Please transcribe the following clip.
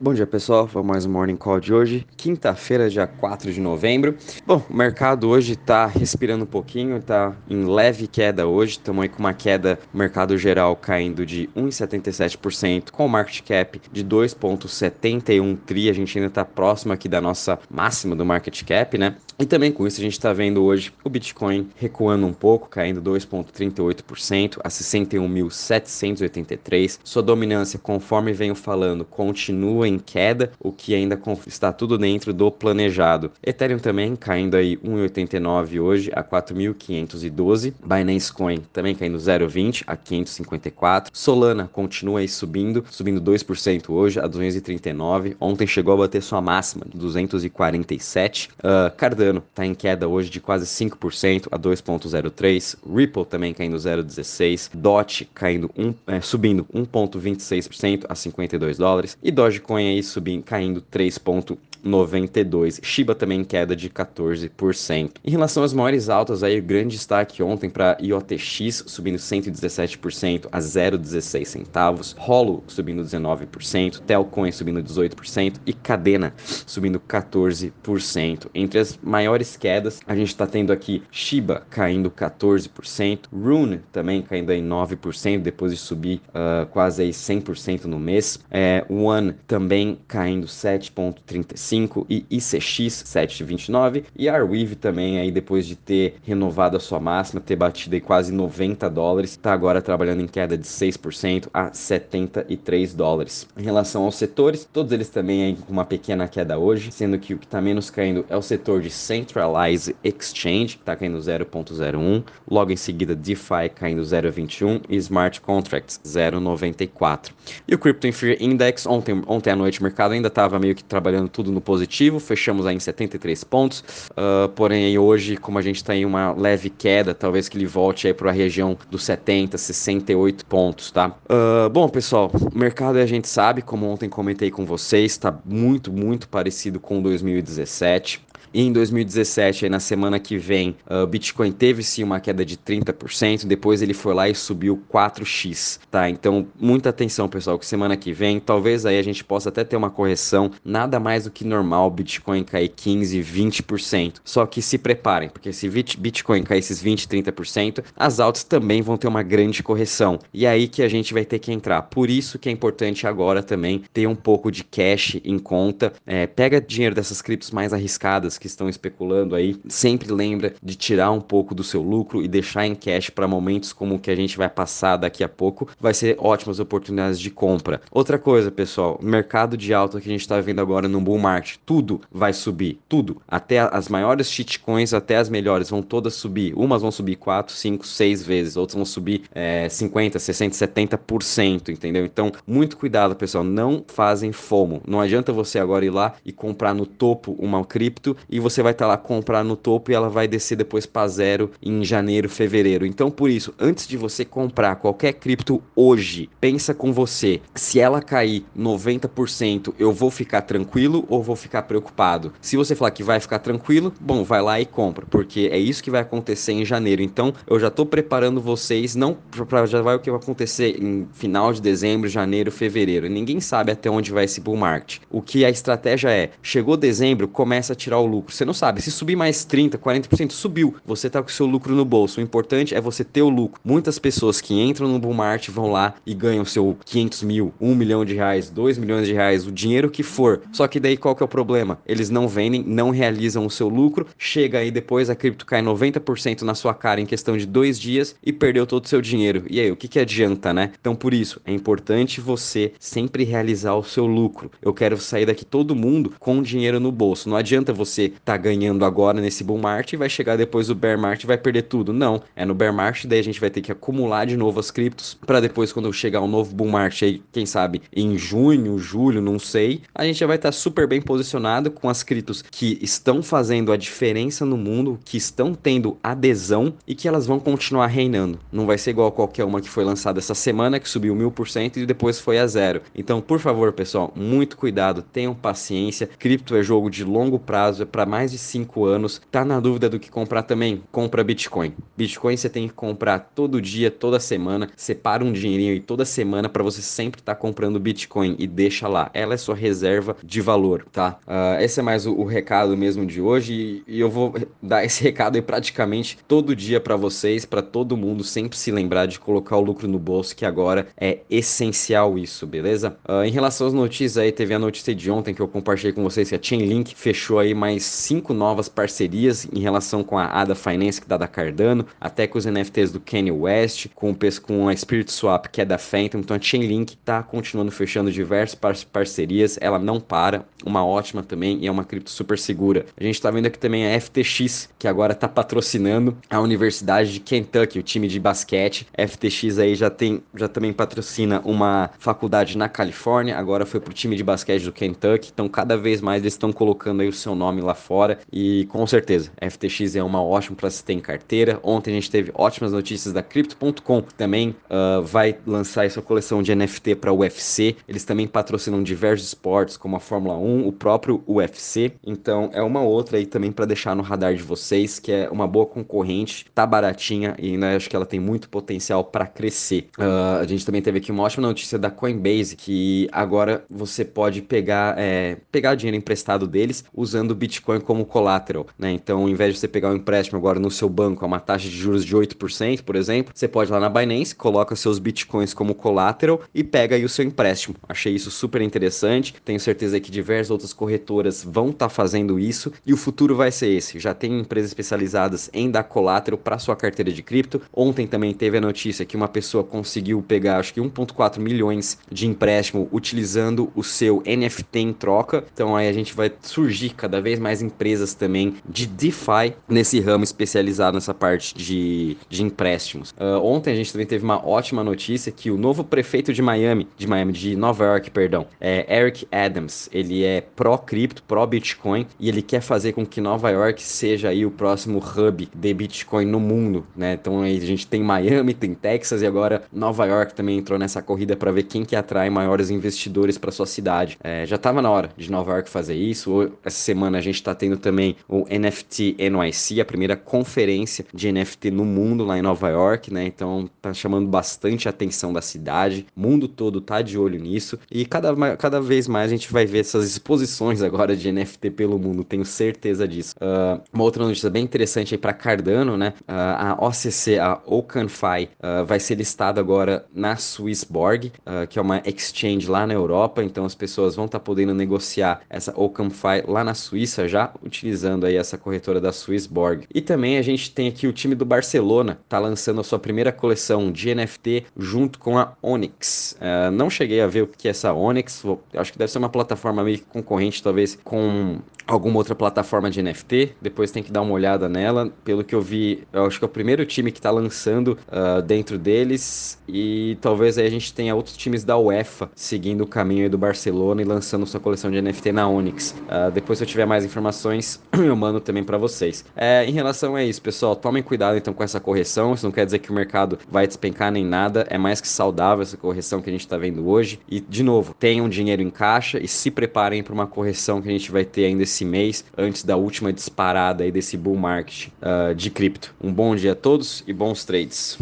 Bom dia pessoal, vamos mais um Morning Call de hoje, quinta-feira, dia 4 de novembro. Bom, o mercado hoje está respirando um pouquinho, está em leve queda hoje, estamos aí com uma queda, mercado geral caindo de 1,77%, com market cap de 2,71 tri, a gente ainda está próximo aqui da nossa máxima do market cap, né? E também com isso a gente está vendo hoje o Bitcoin recuando um pouco, caindo 2,38% a 61.783. Sua dominância, conforme venho falando, continua em queda, o que ainda está tudo dentro do planejado. Ethereum também caindo aí 1,89 hoje a 4.512. Binance Coin também caindo 0,20 a 554. Solana continua aí subindo, subindo 2% hoje a 239. Ontem chegou a bater sua máxima de 247. Uh, Cardano Cardano está em queda hoje de quase 5% a 2,03%. Ripple também caindo 0,16%. DOT caindo um, é, subindo 1,26% a 52 dólares. E Dogecoin aí subindo, caindo 3,1%. 92. Shiba também em queda de 14%. Em relação às maiores altas, aí, o grande destaque ontem para IOTX subindo 117% a 0,16 centavos, Rolo subindo 19%, Telcoin subindo 18% e Cadena subindo 14%. Entre as maiores quedas, a gente está tendo aqui Shiba caindo 14%, Rune também caindo aí 9% depois de subir uh, quase aí 100% no mês, é, One também caindo 7,35% e ICX 7,29 e a Arweave também aí depois de ter renovado a sua máxima, ter batido aí quase 90 dólares, está agora trabalhando em queda de 6% a 73 dólares. Em relação aos setores, todos eles também aí com uma pequena queda hoje, sendo que o que está menos caindo é o setor de Centralized Exchange, que está caindo 0,01, logo em seguida DeFi caindo 0,21 e Smart Contracts 0,94. E o Crypto Fear Index, ontem, ontem à noite o mercado ainda estava meio que trabalhando tudo no positivo, fechamos aí em 73 pontos, uh, porém hoje, como a gente está em uma leve queda, talvez que ele volte aí para a região dos 70, 68 pontos, tá? Uh, bom, pessoal, o mercado a gente sabe, como ontem comentei com vocês, está muito, muito parecido com 2017. E em 2017, aí na semana que vem, o uh, Bitcoin teve sim uma queda de 30%, depois ele foi lá e subiu 4x, tá? Então, muita atenção, pessoal, que semana que vem, talvez aí a gente possa até ter uma correção, nada mais do que normal, Bitcoin cair 15, 20%. Só que se preparem, porque se Bitcoin cair esses 20, 30%, as altas também vão ter uma grande correção. E é aí que a gente vai ter que entrar. Por isso que é importante agora também ter um pouco de cash em conta. É, pega dinheiro dessas criptos mais arriscadas que estão especulando aí, sempre lembra de tirar um pouco do seu lucro e deixar em cash para momentos como o que a gente vai passar daqui a pouco, vai ser ótimas oportunidades de compra. Outra coisa, pessoal, mercado de alta que a gente está vendo agora no bull market, tudo vai subir, tudo, até as maiores shitcoins, até as melhores vão todas subir. Umas vão subir 4, 5, 6 vezes, outras vão subir é, 50, 60, 70%, entendeu? Então, muito cuidado, pessoal, não fazem FOMO. Não adianta você agora ir lá e comprar no topo uma cripto e você vai estar tá lá comprar no topo e ela vai descer depois para zero em janeiro, fevereiro. Então, por isso, antes de você comprar qualquer cripto hoje, pensa com você, se ela cair 90%, eu vou ficar tranquilo ou vou ficar preocupado? Se você falar que vai ficar tranquilo, bom, vai lá e compra, porque é isso que vai acontecer em janeiro. Então, eu já estou preparando vocês não para já vai o que vai acontecer em final de dezembro, janeiro, fevereiro. Ninguém sabe até onde vai esse bull market. O que a estratégia é, chegou dezembro, começa a tirar o lucro lucro. Você não sabe. Se subir mais 30%, 40%, subiu. Você tá com o seu lucro no bolso. O importante é você ter o lucro. Muitas pessoas que entram no bull vão lá e ganham seu 500 mil, 1 milhão de reais, 2 milhões de reais, o dinheiro que for. Só que daí qual que é o problema? Eles não vendem, não realizam o seu lucro. Chega aí depois a cripto cai 90% na sua cara em questão de dois dias e perdeu todo o seu dinheiro. E aí, o que, que adianta, né? Então, por isso, é importante você sempre realizar o seu lucro. Eu quero sair daqui todo mundo com dinheiro no bolso. Não adianta você tá ganhando agora nesse bull market e vai chegar depois do bear market e vai perder tudo. Não, é no bear market, daí a gente vai ter que acumular de novo as criptos para depois quando chegar um novo bull market aí, quem sabe em junho, julho, não sei, a gente já vai estar tá super bem posicionado com as criptos que estão fazendo a diferença no mundo, que estão tendo adesão e que elas vão continuar reinando. Não vai ser igual qualquer uma que foi lançada essa semana que subiu mil por cento e depois foi a zero. Então, por favor, pessoal, muito cuidado, tenham paciência. Cripto é jogo de longo prazo, é para mais de 5 anos, tá na dúvida do que comprar também? Compra Bitcoin. Bitcoin você tem que comprar todo dia, toda semana, separa um dinheirinho aí toda semana para você sempre estar tá comprando Bitcoin e deixa lá. Ela é sua reserva de valor, tá? Uh, esse é mais o, o recado mesmo de hoje e, e, eu vou dar esse recado aí praticamente todo dia para vocês, para todo mundo sempre se lembrar de colocar o lucro no bolso, que agora é essencial isso, beleza? Uh, em relação às notícias aí, teve a notícia de ontem que eu compartilhei com vocês que a Chainlink fechou aí mais cinco novas parcerias em relação com a ADA Finance, que dá da Cardano, até com os NFTs do Kanye West, com, com a Spirit Swap, que é da Phantom. Então a Chainlink tá continuando fechando diversas par parcerias, ela não para, uma ótima também e é uma cripto super segura. A gente tá vendo aqui também a FTX, que agora tá patrocinando a Universidade de Kentucky, o time de basquete. FTX aí já tem, já também patrocina uma faculdade na Califórnia, agora foi pro time de basquete do Kentucky. Então cada vez mais eles estão colocando aí o seu nome lá fora e com certeza, FTX é uma ótima para se ter em carteira. Ontem a gente teve ótimas notícias da Crypto.com, que também uh, vai lançar essa coleção de NFT para o UFC. Eles também patrocinam diversos esportes, como a Fórmula 1, o próprio UFC. Então é uma outra aí também para deixar no radar de vocês, que é uma boa concorrente, tá baratinha e ainda acho que ela tem muito potencial para crescer. Uh, a gente também teve aqui uma ótima notícia da Coinbase, que agora você pode pegar, é, pegar dinheiro emprestado deles usando o Bitcoin como collateral, né? Então, ao invés de você pegar um empréstimo agora no seu banco a uma taxa de juros de 8%, por exemplo, você pode ir lá na Binance, coloca seus Bitcoins como collateral e pega aí o seu empréstimo. Achei isso super interessante. Tenho certeza que diversas outras corretoras vão estar tá fazendo isso e o futuro vai ser esse. Já tem empresas especializadas em dar collateral para sua carteira de cripto. Ontem também teve a notícia que uma pessoa conseguiu pegar acho que 1.4 milhões de empréstimo utilizando o seu NFT em troca. Então aí a gente vai surgir cada vez mais empresas também de DeFi nesse ramo especializado nessa parte de, de empréstimos. Uh, ontem a gente também teve uma ótima notícia que o novo prefeito de Miami, de Miami, de Nova York, perdão, é Eric Adams. Ele é pró-cripto, pró-Bitcoin e ele quer fazer com que Nova York seja aí o próximo hub de Bitcoin no mundo, né? Então a gente tem Miami, tem Texas e agora Nova York também entrou nessa corrida para ver quem que atrai maiores investidores para sua cidade. É, já estava na hora de Nova York fazer isso. Essa semana a gente está tendo também o NFT NYC, a primeira conferência de NFT no mundo lá em Nova York, né? Então tá chamando bastante a atenção da cidade. O mundo todo tá de olho nisso e cada, cada vez mais a gente vai ver essas exposições agora de NFT pelo mundo, tenho certeza disso. Uh, uma outra notícia bem interessante aí para Cardano, né? Uh, a OCC, a OpenFi, uh, vai ser listada agora na Swissborg, que é uma exchange lá na Europa, então as pessoas vão estar tá podendo negociar essa OpenFi lá na Suíça já, utilizando aí essa corretora da Swissborg. E também a gente tem aqui o time do Barcelona, tá lançando a sua primeira coleção de NFT junto com a Onyx. Uh, não cheguei a ver o que é essa Onyx, acho que deve ser uma plataforma meio concorrente, talvez, com alguma outra plataforma de NFT, depois tem que dar uma olhada nela. Pelo que eu vi, eu acho que é o primeiro time que está lançando uh, dentro deles e talvez aí a gente tenha outros times da UEFA seguindo o caminho do Barcelona e lançando sua coleção de NFT na Onyx. Uh, depois, se eu tiver mais informações, eu mando também para vocês. É, em relação a isso, pessoal, tomem cuidado então com essa correção. Isso não quer dizer que o mercado vai despencar nem nada. É mais que saudável essa correção que a gente está vendo hoje. E, de novo, tenham dinheiro em caixa e se preparem para uma correção que a gente vai ter ainda esse esse mês, antes da última disparada aí desse bull market uh, de cripto. Um bom dia a todos e bons trades.